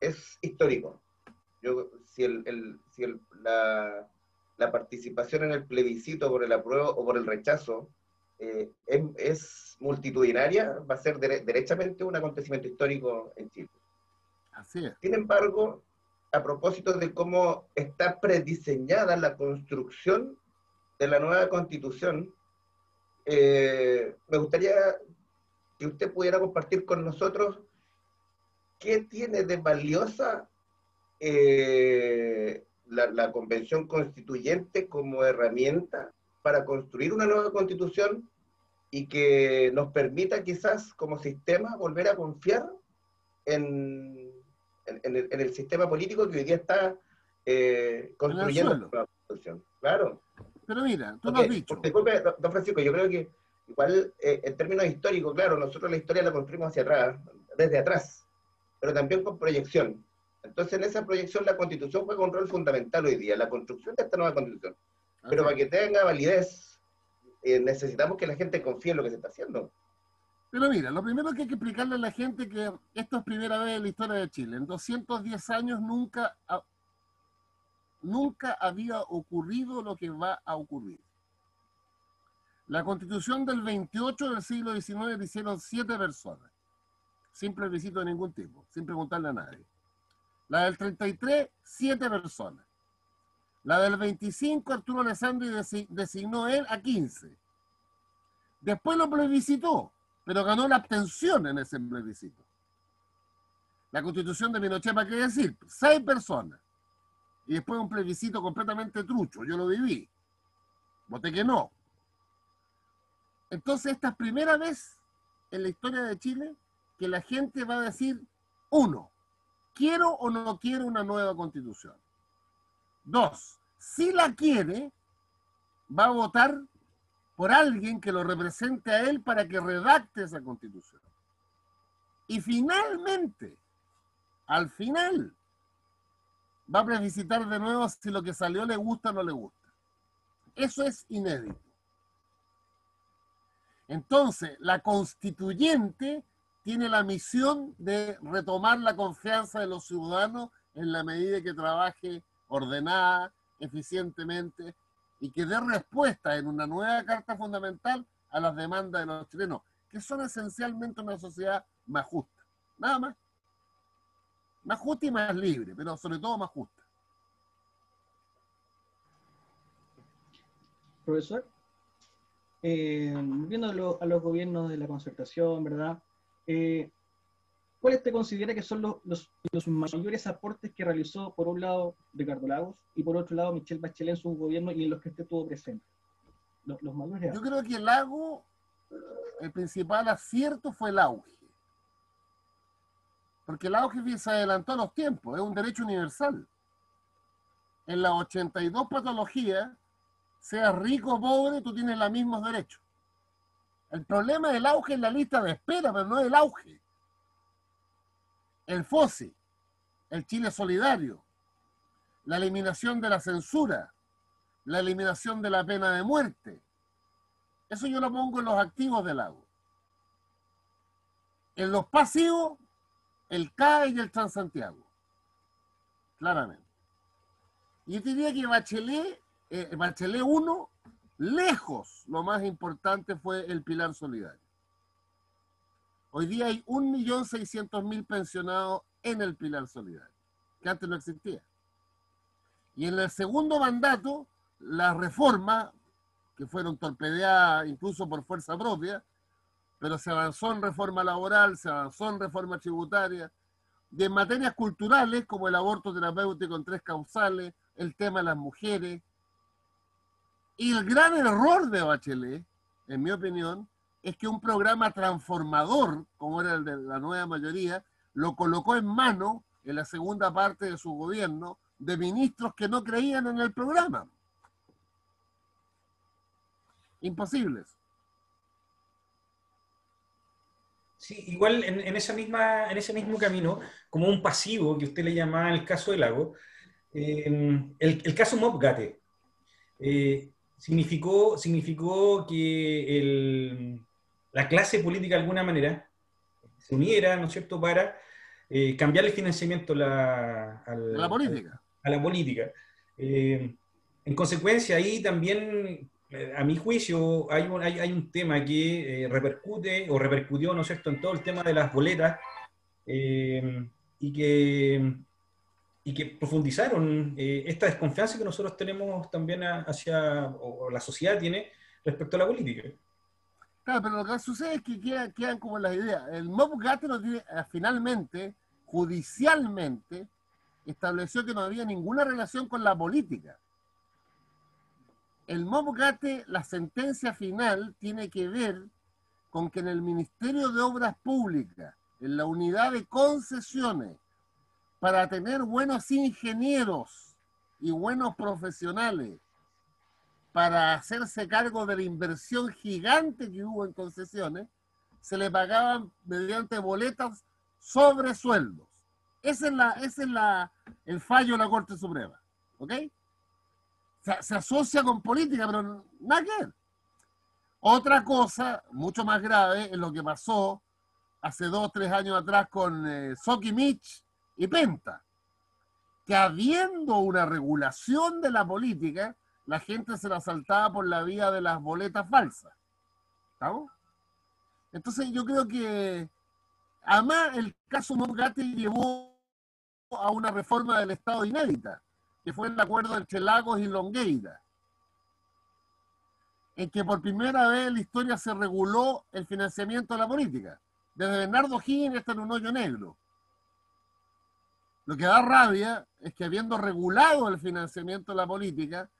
es histórico. Yo, si el, si el, la, la, participación en el plebiscito por el apruebo o por el rechazo eh, es, es, multitudinaria, va a ser derechamente un acontecimiento histórico en Chile. Así es. Sin embargo, a propósito de cómo está prediseñada la construcción de la nueva constitución, eh, me gustaría que usted pudiera compartir con nosotros qué tiene de valiosa eh, la, la, convención constituyente como herramienta para construir una nueva constitución y que nos permita quizás como sistema volver a confiar en, en, el, sistema político que hoy día está eh, construyendo la Constitución. Claro. Pero mira, tú lo has dicho. Disculpe, don Francisco, yo creo que igual eh, en términos históricos, claro, nosotros la historia la construimos hacia atrás, desde atrás, pero también con proyección. Entonces, en esa proyección, la constitución juega un rol fundamental hoy día, la construcción de esta nueva constitución. Pero para que tenga validez, eh, necesitamos que la gente confíe en lo que se está haciendo. Pero mira, lo primero que hay que explicarle a la gente que esto es primera vez en la historia de Chile. En 210 años nunca, nunca había ocurrido lo que va a ocurrir. La constitución del 28 del siglo XIX la hicieron siete personas, sin plebiscito de ningún tipo, sin preguntarle a nadie. La del 33, siete personas. La del 25, Arturo Alessandri designó él a 15. Después lo plebiscitó, pero ganó la abstención en ese plebiscito. La constitución de Pinochet, ¿para qué decir? Seis personas. Y después un plebiscito completamente trucho. Yo lo viví. Voté que no. Entonces, esta es primera vez en la historia de Chile que la gente va a decir, uno, ¿Quiero o no quiero una nueva constitución? Dos, si la quiere, va a votar por alguien que lo represente a él para que redacte esa constitución. Y finalmente, al final, va a plebiscitar de nuevo si lo que salió le gusta o no le gusta. Eso es inédito. Entonces, la constituyente tiene la misión de retomar la confianza de los ciudadanos en la medida que trabaje ordenada, eficientemente y que dé respuesta en una nueva carta fundamental a las demandas de los chilenos, que son esencialmente una sociedad más justa. Nada más. Más justa y más libre, pero sobre todo más justa. Profesor, eh, viendo a los gobiernos de la concertación, ¿verdad? Eh, ¿cuáles te considera que son los, mayores aportes que realizó, por un lado, Ricardo Lagos y por otro lado, Michelle Bachelet en su gobierno y en los que usted tuvo presente? Los, mayores Yo creo que el Lago, el principal acierto fue el auge. Porque el auge se adelantó a los tiempos, es un derecho universal. En las 82 patologías, sea rico o pobre, tú tienes los mismos derechos. El problema del auge es la lista de espera, pero no el auge. El FOSI, el Chile Solidario, la eliminación de la censura, la eliminación de la pena de muerte. Eso yo lo pongo en los activos del agua. En los pasivos, el CAE y el Transantiago. Claramente. Y yo diría que Bachelet, eh, Bachelet 1 Lejos, lo más importante fue el pilar solidario. Hoy día hay 1.600.000 pensionados en el pilar solidario, que antes no existía. Y en el segundo mandato, las reformas, que fueron torpedeadas incluso por fuerza propia, pero se avanzó en reforma laboral, se avanzó en reforma tributaria, y en materias culturales como el aborto terapéutico en tres causales, el tema de las mujeres, y el gran error de Bachelet, en mi opinión, es que un programa transformador, como era el de la nueva mayoría, lo colocó en mano en la segunda parte de su gobierno de ministros que no creían en el programa. Imposibles. Sí, igual en, esa misma, en ese mismo camino, como un pasivo que usted le llamaba el caso del lago, eh, el, caso Mopgate. Eh, significó, significó que la clase política de alguna manera se uniera, ¿no es cierto?, para eh, cambiar el financiamiento a la política. A, la política. Eh, en consecuencia, ahí también, eh, a mi juicio, hay un, hay, un tema que repercute o repercutió, ¿no es cierto?, en todo el tema de las boletas y que y que profundizaron eh, esta desconfianza que nosotros tenemos también hacia, o la sociedad tiene respecto a la política. Claro, pero lo que sucede es que quedan, como las ideas. El MOB Gate tiene, eh, finalmente, judicialmente, estableció que no había ninguna relación con la política. El MOB Gate, la sentencia final, tiene que ver con que en el Ministerio de Obras Públicas, en la unidad de concesiones, para tener buenos ingenieros y buenos profesionales, para hacerse cargo de la inversión gigante que hubo en concesiones, se le pagaban mediante boletas sobre sueldos. Ese es, la, es la, el fallo de la Corte Suprema. ¿Ok? Se, asocia con política, pero nada que. Otra cosa mucho más grave es lo que pasó hace dos tres años atrás con eh, Soki Mitch y Penta, que habiendo una regulación de la política, la gente se la saltaba por la vía de las boletas falsas. ¿Estamos? Entonces yo creo que, además, el caso Mogati llevó a una reforma del Estado inédita, que fue el acuerdo entre Lagos y Longueira en que por primera vez en la historia se reguló el financiamiento de la política. Desde Bernardo Higgins hasta en un hoyo negro. Lo que da rabia es que habiendo regulado el financiamiento de la política,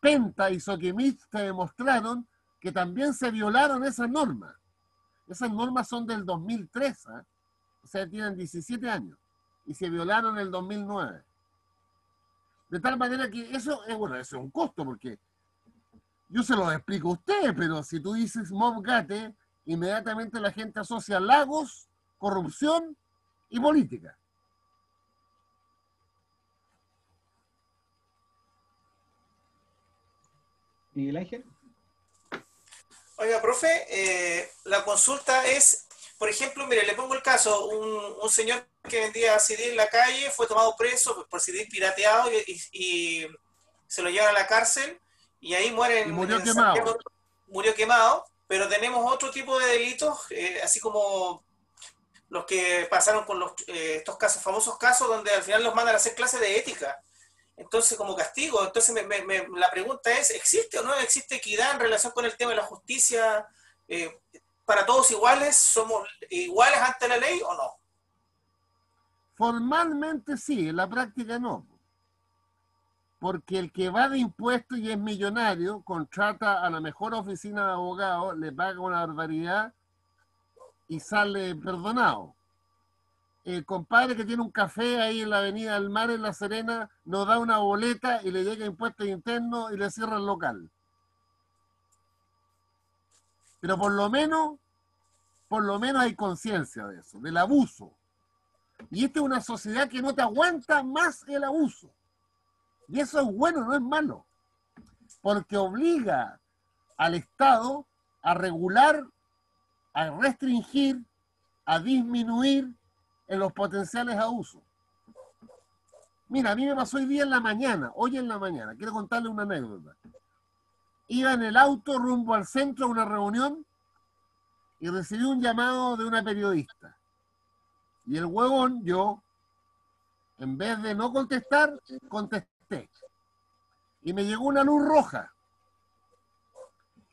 Penta y Soquimich demostraron que también se violaron esas normas. Esas normas son del 2003, ¿eh? o sea, tienen 17 años, y se violaron en el 2009. De tal manera que eso es, bueno, eso es un costo, porque yo se lo explico a usted, pero si tú dices Mobgate, inmediatamente la gente asocia lagos, corrupción y política. Miguel Ángel. Oiga, profe, eh, la consulta es, por ejemplo, mire, le pongo el caso, un, un, señor que vendía CD en la calle fue tomado preso por CD pirateado y, y, y se lo llevan a la cárcel y ahí mueren. Y murió quemado. Santiago, murió quemado, pero tenemos otro tipo de delitos, eh, así como los que pasaron con los, eh, estos casos, famosos casos, donde al final los mandan a hacer clases de ética. Entonces, como castigo. Entonces, me, me, la pregunta es, ¿existe o no existe equidad en relación con el tema de la justicia? Eh, ¿Para todos iguales? ¿Somos iguales ante la ley o no? Formalmente sí, en la práctica no porque el que va de impuestos y es millonario, contrata a la mejor oficina de abogados, le paga una barbaridad y sale perdonado. El compadre que tiene un café ahí en la Avenida del Mar, en La Serena, nos da una boleta y le llega impuestos internos y le cierra el local. Pero por lo menos, por lo menos hay conciencia de eso, del abuso. Y esta es una sociedad que no te aguanta más el abuso. Y eso es bueno, no es malo, porque obliga al Estado a regular, a restringir, a disminuir en los potenciales abusos. Mira, a mí me pasó hoy día en la mañana, hoy en la mañana, quiero contarle una anécdota. Iba en el auto rumbo al centro a una reunión y recibí un llamado de una periodista. Y el huevón, yo, en vez de no contestar, contesté y me llegó una luz roja.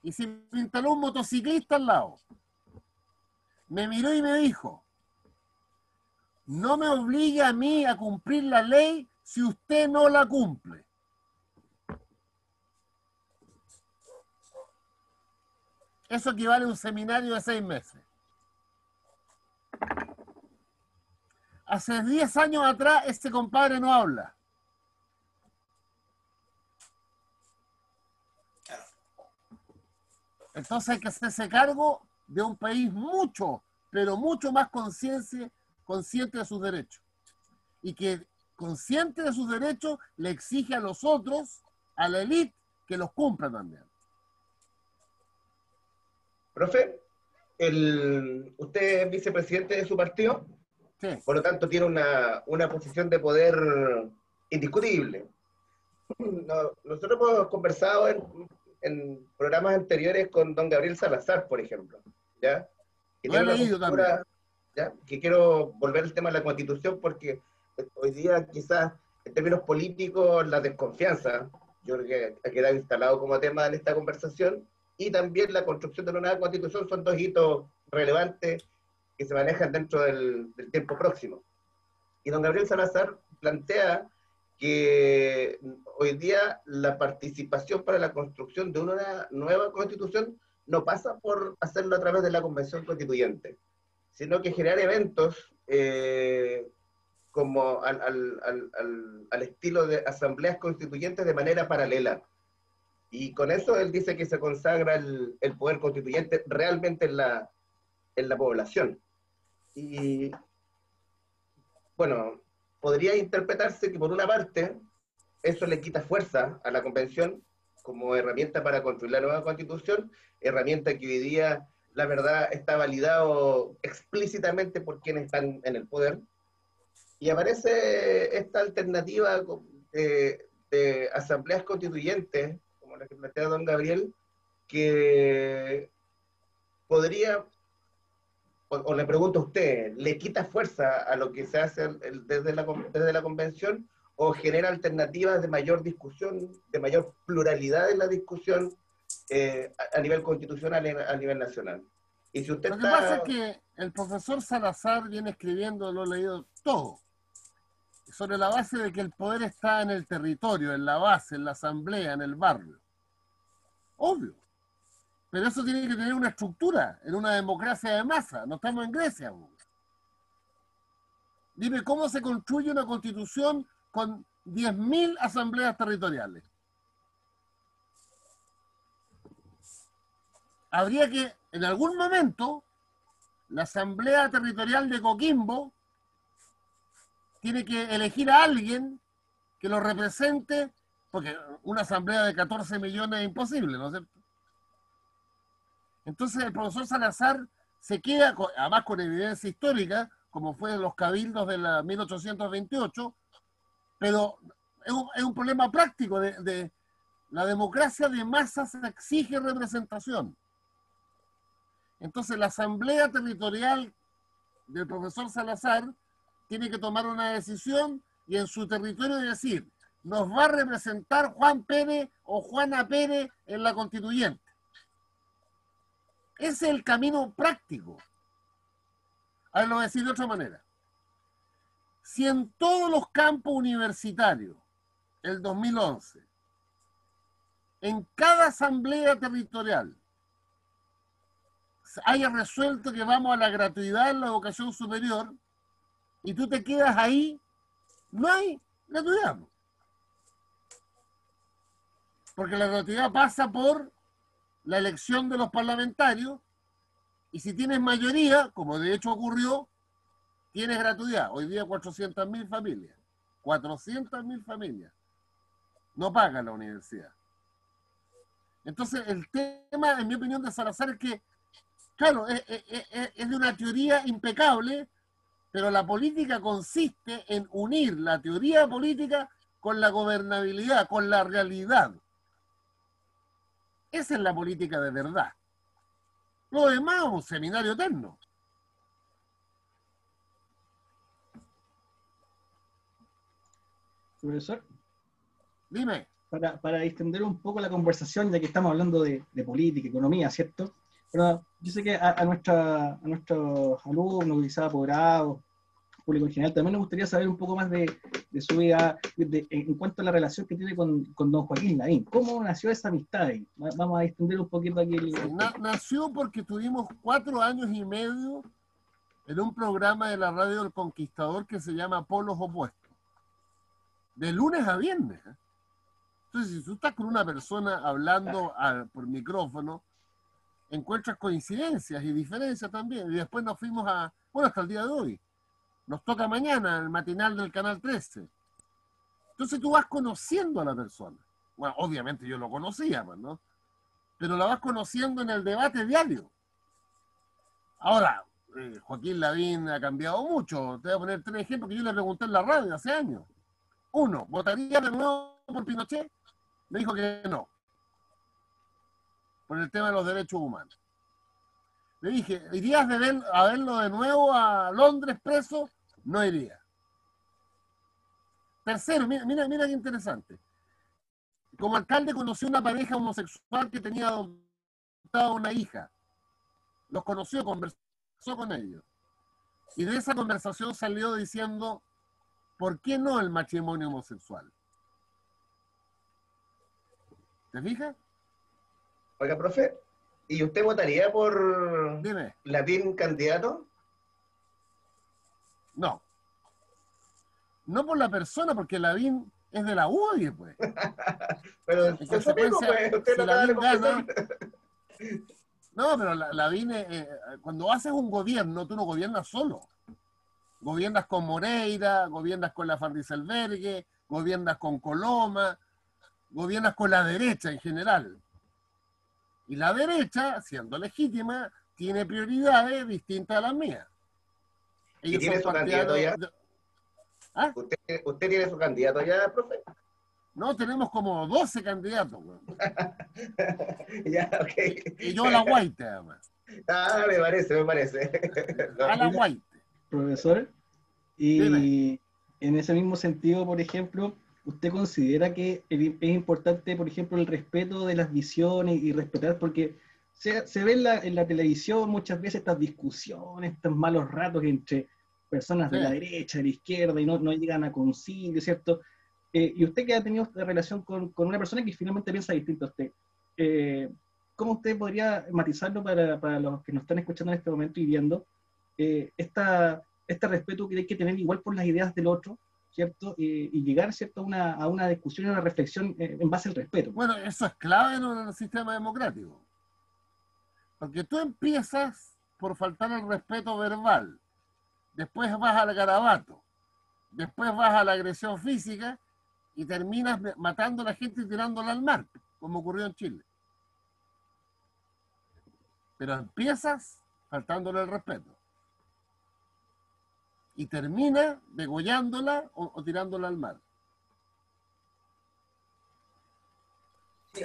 Y se instaló un motociclista al lado. Me miró y me dijo, no me obligue a mí a cumplir la ley si usted no la cumple. Eso equivale a un seminario de seis meses. Hace 10 años atrás, este compadre no habla. Entonces hay que hacerse cargo de un país mucho, pero mucho más consciente, consciente de sus derechos. Y que consciente de sus derechos le exige a los otros, a la élite, que los cumplan también. Profe, el, usted es vicepresidente de su partido, Sí. por lo tanto tiene una, una posición de poder indiscutible. No- nosotros hemos conversado en, en programas anteriores con don Gabriel Salazar, por ejemplo, ¿ya? Lo he tiene una leído postura, ¿ya? Que quiero volver al tema de la constitución porque hoy día quizás en términos políticos la desconfianza, yo creo que ha quedado instalado como tema en esta conversación, y también la construcción de una nueva constitución son dos hitos relevantes que se manejan dentro del, del tiempo próximo. Y don Gabriel Salazar plantea que hoy día la participación para la construcción de una nueva constitución no pasa por hacerlo a través de la convención constituyente, sino que generar eventos eh, como al, al, al, al, estilo de asambleas constituyentes de manera paralela. Y con eso él dice que se consagra el, el poder constituyente realmente en la, en la población. Y bueno, podría interpretarse que por una parte eso le quita fuerza a la convención como herramienta para construir la nueva constitución, herramienta que hoy día, la verdad, está validado explícitamente por quienes están en el poder. Y aparece esta alternativa de, asambleas constituyentes, como la que plantea don Gabriel, que podría o, le pregunto a usted, ¿le quita fuerza a lo que se hace desde, la, desde la convención o genera alternativas de mayor discusión, de mayor pluralidad en la discusión eh, a, nivel constitucional y a nivel nacional? Y si usted lo que pasa es que el profesor Salazar viene escribiendo, lo he leído todo, sobre la base de que el poder está en el territorio, en la base, en la asamblea, en el barrio. Obvio. Pero eso tiene que tener una estructura en una democracia de masa. No estamos en Grecia. Dime, ¿cómo se construye una constitución con 10.000 asambleas territoriales? Habría que, en algún momento, la asamblea territorial de Coquimbo tiene que elegir a alguien que lo represente, porque una asamblea de 14 millones es imposible, ¿no es cierto? Entonces el profesor Salazar se queda, además con evidencia histórica, como fue en los cabildos de la 1828, pero es un, problema práctico de, la democracia de masas exige representación. Entonces la asamblea territorial del profesor Salazar tiene que tomar una decisión y en su territorio decir, nos va a representar Juan Pérez o Juana Pérez en la constituyente. Ese es el camino práctico. A ver, lo voy a decir de otra manera. Si en todos los campos universitarios, el 2011, en cada asamblea territorial, haya resuelto que vamos a la gratuidad en la educación superior y tú te quedas ahí, no hay gratuidad. Porque la gratuidad pasa por la elección de los parlamentarios y si tienes mayoría, como de hecho ocurrió, tienes gratuidad. Hoy día 400.000 familias, 400.000 familias no pagan la universidad. Entonces, el tema, en mi opinión, de Salazar es que, claro, es, es de una teoría impecable, pero la política consiste en unir la teoría política con la gobernabilidad, con la realidad. Esa es la política de verdad. Lo demás es un seminario eterno. Profesor. Dime. Para, para, distender un poco la conversación, ya que estamos hablando de, política, economía, ¿cierto? Yo sé que a, nuestra, a nuestros alumnos, público en general. También me gustaría saber un poco más de, su vida en cuanto a la relación que tiene con, don Joaquín Lavín. ¿Cómo nació esa amistad ahí? Vamos a extender un poquito aquí. nació porque tuvimos cuatro años y medio en un programa de la radio del Conquistador que se llama Polos Opuestos. De lunes a viernes. ¿eh? Entonces, si tú estás con una persona hablando por micrófono, encuentras coincidencias y diferencias también. Y después nos fuimos a, bueno, hasta el día de hoy, nos toca mañana, el matinal del Canal 13. Entonces tú vas conociendo a la persona. Bueno, obviamente yo lo conocía, pues, ¿no? Pero la vas conociendo en el debate diario. Ahora, eh, Joaquín Lavín ha cambiado mucho. Te voy a poner tres ejemplos que yo le pregunté en la radio hace años. Uno, ¿votaría de nuevo por Pinochet? Me dijo que no. Por el tema de los derechos humanos. Le dije, ¿irías de ver, a verlo de nuevo a Londres preso? no iría. Tercero, mira, mira, mira qué interesante. Como alcalde conoció una pareja homosexual que tenía adoptada una hija. Los conoció, conversó con ellos. Y de esa conversación salió diciendo, ¿por qué no el matrimonio homosexual? ¿Te fijas? Oiga, profe, ¿Y usted votaría por Dime, Lavín candidato? no. No por la persona, porque Lavín es de la UDI, pues. *laughs* Pero En consecuencia, pues, usted si Lavín gana. No, pero la, Lavín, eh, eh, cuando haces un gobierno, tú no gobiernas solo. Gobiernas con Moreira, gobiernas con la Fardiselbergue, gobiernas con Coloma, gobiernas con la derecha en general. Y la derecha, siendo legítima, tiene prioridades distintas a las mías. ¿Y tiene su candidato ya? de- ¿Ah? ¿Usted, ¿Usted tiene su candidato ya, profe? No, tenemos como 12 candidatos, weón. *laughs* ya, ok. Y yo a la Guaite, además. Ah, me parece, me parece. No, *laughs* A la Guaite. profesor. Y Dime. en ese mismo sentido, por ejemplo, ¿usted considera que es importante, por ejemplo, el respeto de las visiones y respetar, porque se, se ve en la, en la televisión muchas veces estas discusiones, estos malos ratos entre personas de Sí. la derecha, de la izquierda, y no, no llegan a concilio, ¿cierto? Eh, y usted que ha tenido esta relación con, con una persona que finalmente piensa distinto a usted, eh, ¿cómo usted podría matizarlo para, para los que nos están escuchando en este momento y viendo eh, esta, este respeto que hay que tener igual por las ideas del otro, ¿cierto? Y llegar, ¿cierto?, una, a una discusión y una reflexión eh, en base al respeto. Bueno, eso es clave en un sistema democrático. Porque tú empiezas por faltar el respeto verbal, después vas al garabato, después vas a la agresión física y terminas matando a la gente y tirándola al mar, como ocurrió en Chile. Pero empiezas faltándole el respeto. Y termina degollándola o, tirándola al mar.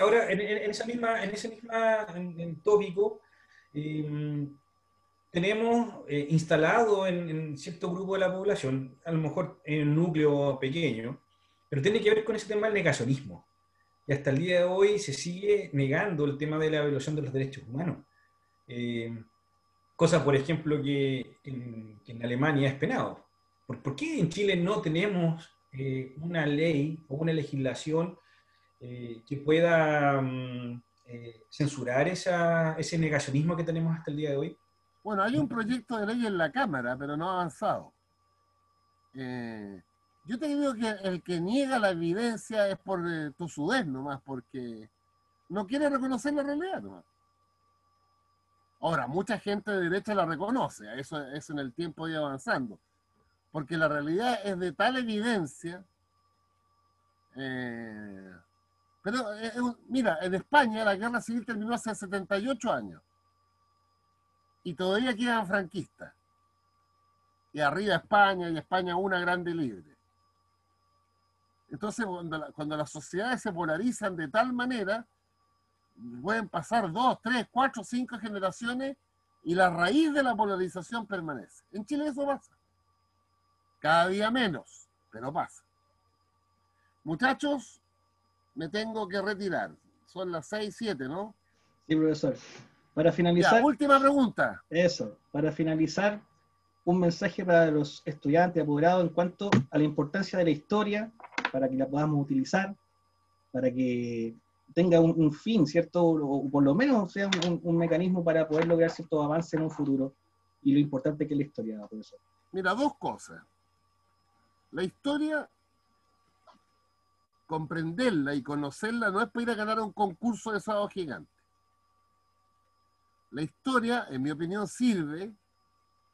Ahora, en, esa misma, en ese en tópico, eh, tenemos eh, instalado en, cierto grupo de la población, a lo mejor en un núcleo pequeño, pero tiene que ver con ese tema del negacionismo. Y hasta el día de hoy se sigue negando el tema de la violación de los derechos humanos. Eh, cosa, por ejemplo, que en, Alemania es penado. ¿Por, qué en Chile no tenemos eh, una ley o una legislación eh, que pueda mm, eh, censurar ese negacionismo que tenemos hasta el día de hoy? Bueno, hay un proyecto de ley en la Cámara, pero no ha avanzado. Yo te digo que el que niega la evidencia es por eh, tosudez nomás, porque no quiere reconocer la realidad nomás. Ahora, mucha gente de derecha la reconoce, eso, eso en el tiempo ir avanzando, porque la realidad es de tal evidencia. eh, pero, eh, eh, mira, en España la guerra civil terminó hace 78 años y todavía quedan franquistas. Y arriba España y España una grande y libre. Entonces, cuando, la- cuando las sociedades se polarizan de tal manera, pueden pasar dos, tres, cuatro, cinco generaciones y la raíz de la polarización permanece. En Chile eso pasa. Cada día menos, pero pasa. Muchachos, me tengo que retirar. Son las seis, siete, ¿no? Sí, profesor. Para Ya, finalizar, última pregunta. eso, para finalizar, un mensaje para los estudiantes apoderados en cuanto a la importancia de la historia, para que la podamos utilizar, para que tenga un, fin, ¿cierto? O, por lo menos sea un, mecanismo para poder lograr ciertos avances en un futuro. Y lo importante que es la historia, profesor. Mira, dos cosas. La historia, comprenderla y conocerla no es para ir a ganar un concurso de sábado gigante. La historia, en mi opinión, sirve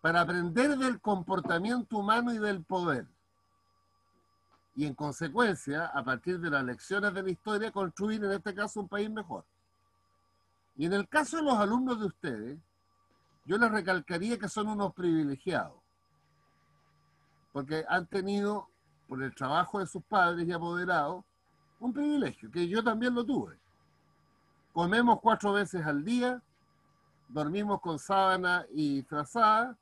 para aprender del comportamiento humano y del poder. Y en consecuencia, a partir de las lecciones de la historia, construir en este caso un país mejor. Y en el caso de los alumnos de ustedes, yo les recalcaría que son unos privilegiados porque han tenido, por el trabajo de sus padres y apoderados, un privilegio, que yo también lo tuve. Comemos cuatro veces al día, dormimos con sábana y frazada,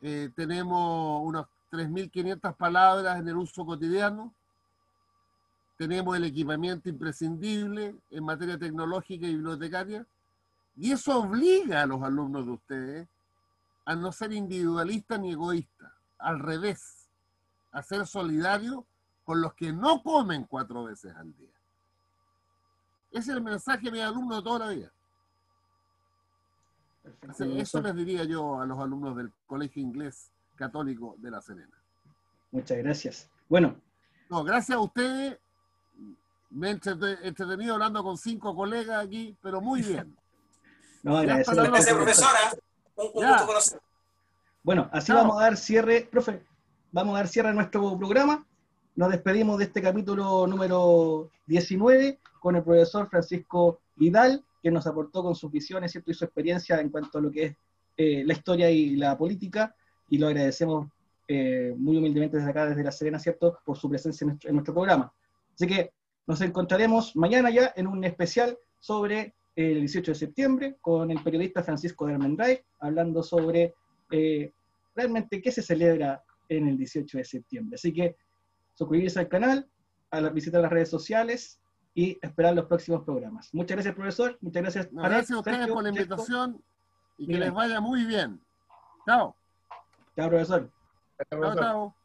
eh, tenemos unas 3.500 palabras en el uso cotidiano, tenemos el equipamiento imprescindible en materia tecnológica y bibliotecaria, y eso obliga a los alumnos de ustedes a no ser individualistas ni egoístas al revés, a ser solidario con los que no comen cuatro veces al día. Ese es el mensaje de mis alumnos de toda la vida. Perfecto, Así- profesor. Eso les diría yo a los alumnos del Colegio Inglés Católico de La Serena. Muchas gracias. Bueno, No, gracias a ustedes. Me he entrete- entretenido hablando con cinco colegas aquí, pero muy bien. *laughs* no Gracias, todos. profesora. Un, gusto conocer. Bueno, así vamos a dar cierre, profe, vamos a dar cierre a nuestro programa. Nos despedimos de este capítulo número 19 con el profesor Francisco Vidal, que nos aportó con sus visiones ¿cierto? y su experiencia en cuanto a lo que es eh, la historia y la política, y lo agradecemos eh, muy humildemente desde acá, desde La Serena, ¿cierto?, por su presencia en nuestro, en nuestro programa. Así que nos encontraremos mañana ya en un especial sobre el 18 de septiembre con el periodista Francisco de hablando sobre eh, realmente qué se celebra en el 18 de septiembre. Así que suscribirse al canal, a la, visitar las redes sociales y esperar los próximos programas. Muchas gracias, profesor. Muchas gracias. Gracias a ustedes por la invitación y que les vaya muy bien. Chao. Chao, profesor. Hasta Chao, luego. chao.